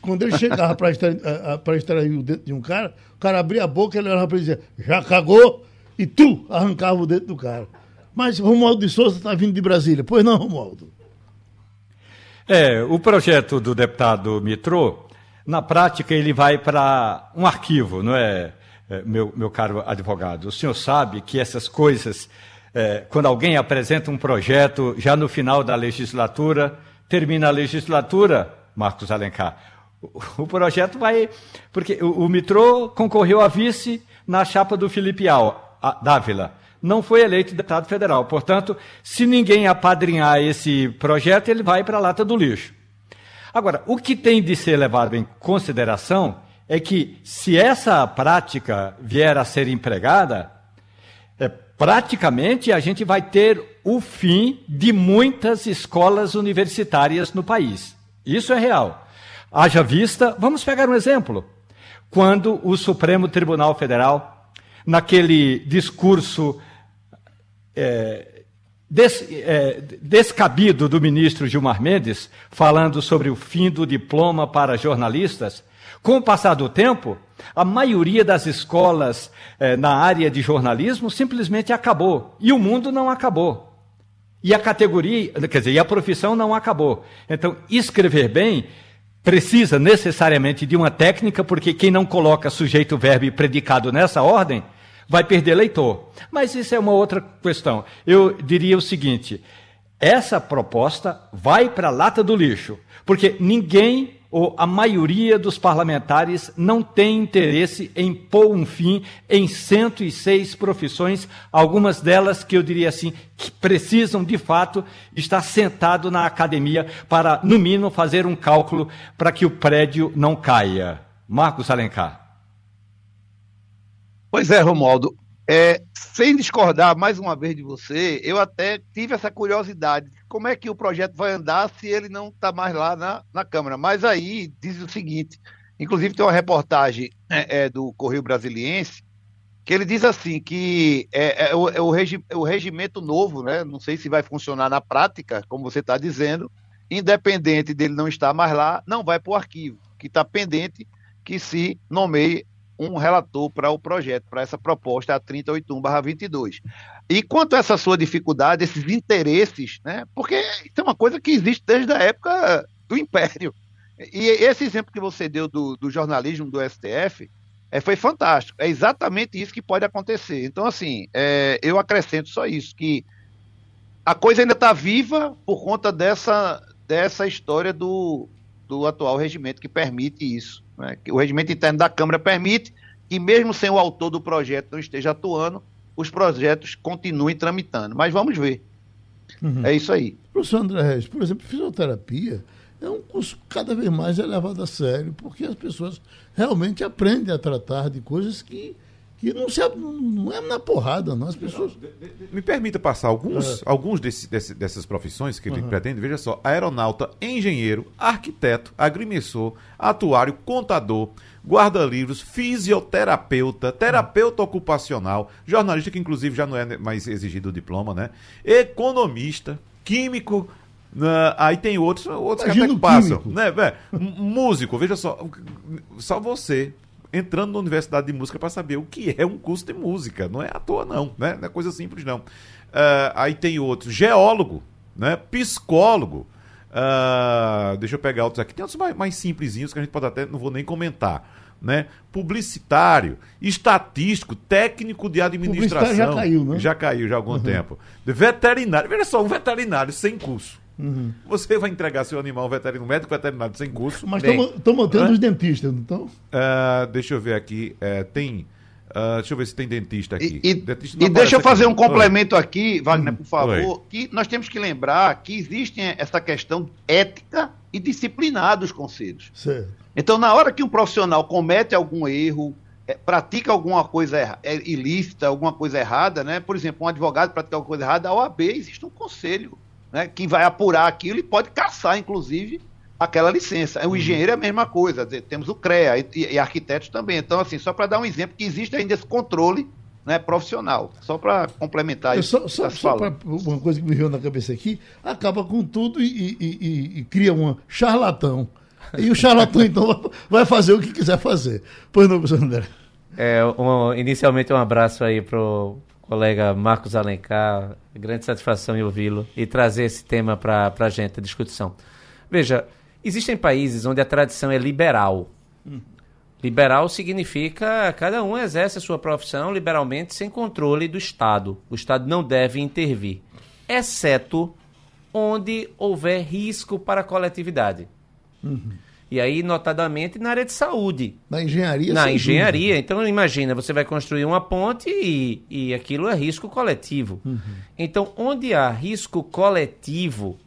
Quando ele chegava para extrair, extrair o dente de um cara, o cara abria a boca, ele olhava para ele e dizia, já cagou? E tu arrancava o dente do cara. Mas Romualdo de Souza está vindo de Brasília. Pois não, Romualdo? É, o projeto do deputado Mitrô, na prática, ele vai para um arquivo, não é, é, meu, meu caro advogado? O senhor sabe que essas coisas é, quando alguém apresenta um projeto já no final da legislatura, termina a legislatura, Marcos Alencar, o, projeto vai. Porque o, o Mitrô concorreu a vice na chapa do Felipe Al, a, Dávila. Não foi eleito deputado federal. Portanto, se ninguém apadrinhar esse projeto, ele vai para a lata do lixo. Agora, o que tem de ser levado em consideração é que, se essa prática vier a ser empregada, é, praticamente a gente vai ter o fim de muitas escolas universitárias no país. Isso é real. Haja vista, vamos pegar um exemplo. Quando o Supremo Tribunal Federal, naquele discurso é, des, é, descabido do ministro Gilmar Mendes, falando sobre o fim do diploma para jornalistas, com o passar do tempo, a maioria das escolas é, na área de jornalismo simplesmente acabou. E o mundo não acabou. E a categoria, quer dizer, e a profissão não acabou. Então, escrever bem precisa necessariamente de uma técnica, porque quem não coloca sujeito, verbo e predicado nessa ordem vai perder leitor. Mas isso é uma outra questão. Eu diria o seguinte: essa proposta vai para a lata do lixo, porque ninguém ou a maioria dos parlamentares não tem interesse em pôr um fim em 106 profissões, algumas delas que eu diria assim, que precisam de fato estar sentado na academia para, no mínimo, fazer um cálculo para que o prédio não caia. Marcos Alencar. Pois é, Romualdo. É, sem discordar mais uma vez de você, eu até tive essa curiosidade. Como é que o projeto vai andar se ele não está mais lá na, na Câmara? Mas aí diz o seguinte: inclusive tem uma reportagem é, é, do Correio Brasiliense que ele diz assim que é, é o, é o, regi, o regimento novo, né? Não sei se vai funcionar na prática, como você está dizendo, independente dele não estar mais lá, não vai para o arquivo, que está pendente que se nomeie um relator para o projeto, para essa proposta, a 3081-22. E quanto a essa sua dificuldade, esses interesses, né? Porque isso é uma coisa que existe desde a época do Império. E esse exemplo que você deu do, do jornalismo do STF é, foi fantástico. É exatamente isso que pode acontecer. Então, assim, é, eu acrescento só isso, que a coisa ainda está viva por conta dessa, dessa história do, do atual regimento que permite isso. Né? O regimento interno da Câmara permite que, mesmo sem o autor do projeto não esteja atuando, os projetos continuem tramitando. Mas vamos ver. Uhum. É isso aí. Professor André Reis, por exemplo, fisioterapia é um curso cada vez mais elevado a sério, porque as pessoas realmente aprendem a tratar de coisas que que não, se, não é na porrada, não. As pessoas. Me permita passar alguns, é. alguns desse, desse, dessas profissões que ele uhum. pretende. Veja só: aeronauta, engenheiro, arquiteto, agrimensor, atuário, contador, guarda-livros, fisioterapeuta, terapeuta ocupacional, jornalista, que inclusive já não é mais exigido o diploma, né? Economista, químico. Uh, aí tem outros, outros que até que passam. Né? músico, veja só. Só você entrando na Universidade de Música para saber o que é um curso de música. Não é à toa, não. Né? Não é coisa simples, não. Uh, aí tem outros. Geólogo, né? psicólogo. Uh, deixa eu pegar outros aqui. Tem outros mais, mais simplesinhos que a gente pode até, não vou nem comentar. Né? Publicitário, estatístico, técnico de administração. já caiu, né? Já caiu já há algum uhum. tempo. Veterinário. Veja só, um veterinário sem curso. Uhum. Você vai entregar seu animal veterinário, médico veterinário sem curso. Mas estão mantendo os dentistas, não estão? Uh, deixa eu ver aqui. Uh, tem. Uh, deixa eu ver se tem dentista aqui. E, dentista e deixa eu fazer aqui. um complemento Oi. aqui, Wagner, por favor, Oi. que nós temos que lembrar que existe essa questão ética e disciplinar dos conselhos. Certo. Então, na hora que um profissional comete algum erro, é, pratica alguma coisa é, ilícita, alguma coisa errada, né? Por exemplo, um advogado pratica alguma coisa errada, a OAB existe um conselho né, quem vai apurar aquilo e pode caçar, inclusive, aquela licença. O uhum. engenheiro é a mesma coisa, temos o CREA e, e arquitetos também. Então, assim, só para dar um exemplo, que existe ainda esse controle né, profissional. Só para complementar é, isso. Só, só, só pra, uma coisa que me veio na cabeça aqui, acaba com tudo e, e, e, e cria um charlatão. E o charlatão, então, vai fazer o que quiser fazer. Pois não, professor André. É, um, inicialmente um abraço aí pro, colega Marcos Alencar, grande satisfação em ouvi-lo e trazer esse tema para a gente, a discussão. Veja, existem países onde a tradição é liberal. Hum. Liberal significa cada um exerce a sua profissão liberalmente sem controle do Estado. O Estado não deve intervir, exceto onde houver risco para a coletividade. Uhum. E aí, notadamente, na área de saúde. Na engenharia? Na engenharia. Dúvida. Então, imagina, você vai construir uma ponte e, e aquilo é risco coletivo. Uhum. Então, onde há risco coletivo,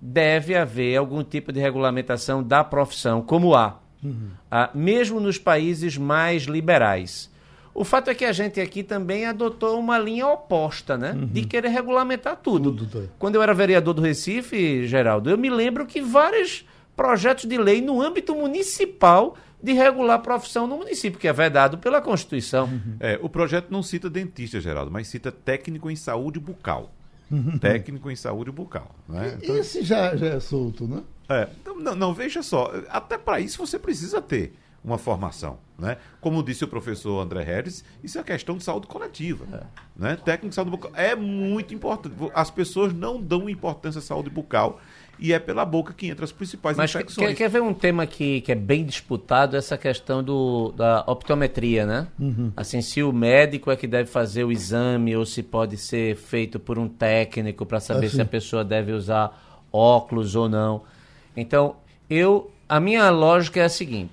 deve haver algum tipo de regulamentação da profissão, como há. Uhum. Ah, mesmo nos países mais liberais. O fato é que a gente aqui também adotou uma linha oposta, né? Uhum. De querer regulamentar tudo. tudo Quando eu era vereador do Recife, Geraldo, eu me lembro que vários projetos de lei no âmbito municipal de regular a profissão no município, que é vedado pela Constituição. Uhum. É, o projeto não cita dentista, Geraldo, mas cita técnico em saúde bucal. Uhum. Técnico em saúde bucal. Né? Então, Esse já, já é solto, né? É, então, não, não, veja só, até para isso você precisa ter uma formação. Né? Como disse o professor André Harris, isso é questão de saúde coletiva. É. Né? Técnico de saúde bucal é muito importante. As pessoas não dão importância à saúde bucal e é pela boca que entra as principais Mas infecções. Quer, quer ver um tema que, que é bem disputado, essa questão do, da optometria, né? Uhum. Assim, se o médico é que deve fazer o exame ou se pode ser feito por um técnico para saber assim. se a pessoa deve usar óculos ou não. Então, eu, a minha lógica é a seguinte: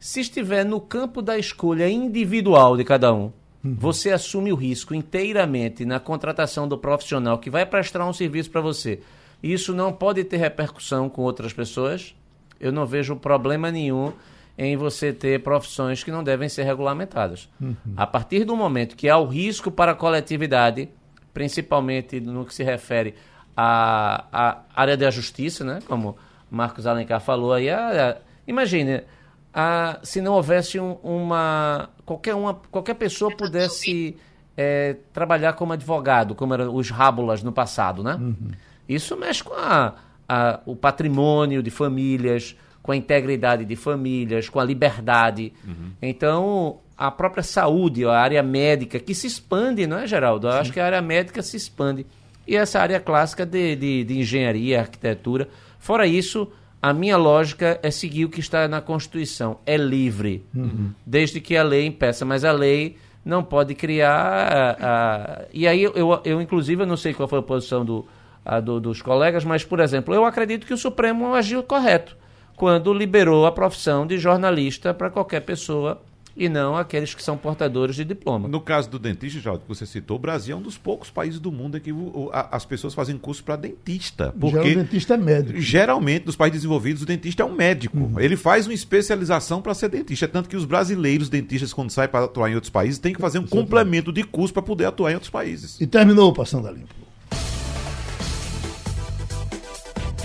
se estiver no campo da escolha individual de cada um, uhum. você assume o risco inteiramente na contratação do profissional que vai prestar um serviço para você. Isso não pode ter repercussão com outras pessoas. Eu não vejo problema nenhum em você ter profissões que não devem ser regulamentadas. Uhum. A partir do momento que há o risco para a coletividade, principalmente no que se refere à, à área da justiça, né? como Marcos Alencar falou aí, a, a, imagine, a, se não houvesse um, uma qualquer uma qualquer pessoa pudesse é, trabalhar como advogado, como eram os rábulas no passado, né? Uhum. Isso mexe com a, a, o patrimônio de famílias, com a integridade de famílias, com a liberdade. Uhum. Então, a própria saúde, a área médica, que se expande, não é, Geraldo? Eu Sim. acho que a área médica se expande. E essa área clássica de, de, de engenharia, arquitetura. Fora isso, a minha lógica é seguir o que está na Constituição. É livre, uhum. desde que a lei impeça. Mas a lei não pode criar. A, a... E aí, eu, eu, eu, inclusive, eu não sei qual foi a posição do, do, dos colegas, mas, por exemplo, eu acredito que o Supremo agiu correto quando liberou a profissão de jornalista para qualquer pessoa e não aqueles que são portadores de diploma. No caso do dentista, já que você citou, o Brasil é um dos poucos países do mundo em que o, o, a, as pessoas fazem curso para dentista. Porque o dentista é médico. Geralmente, nos países desenvolvidos, o dentista é um médico. Uhum. Ele faz uma especialização para ser dentista. É tanto que os brasileiros dentistas, quando saem para atuar em outros países, têm que fazer um Exatamente. complemento de curso para poder atuar em outros países. E terminou o Passando a Limpo.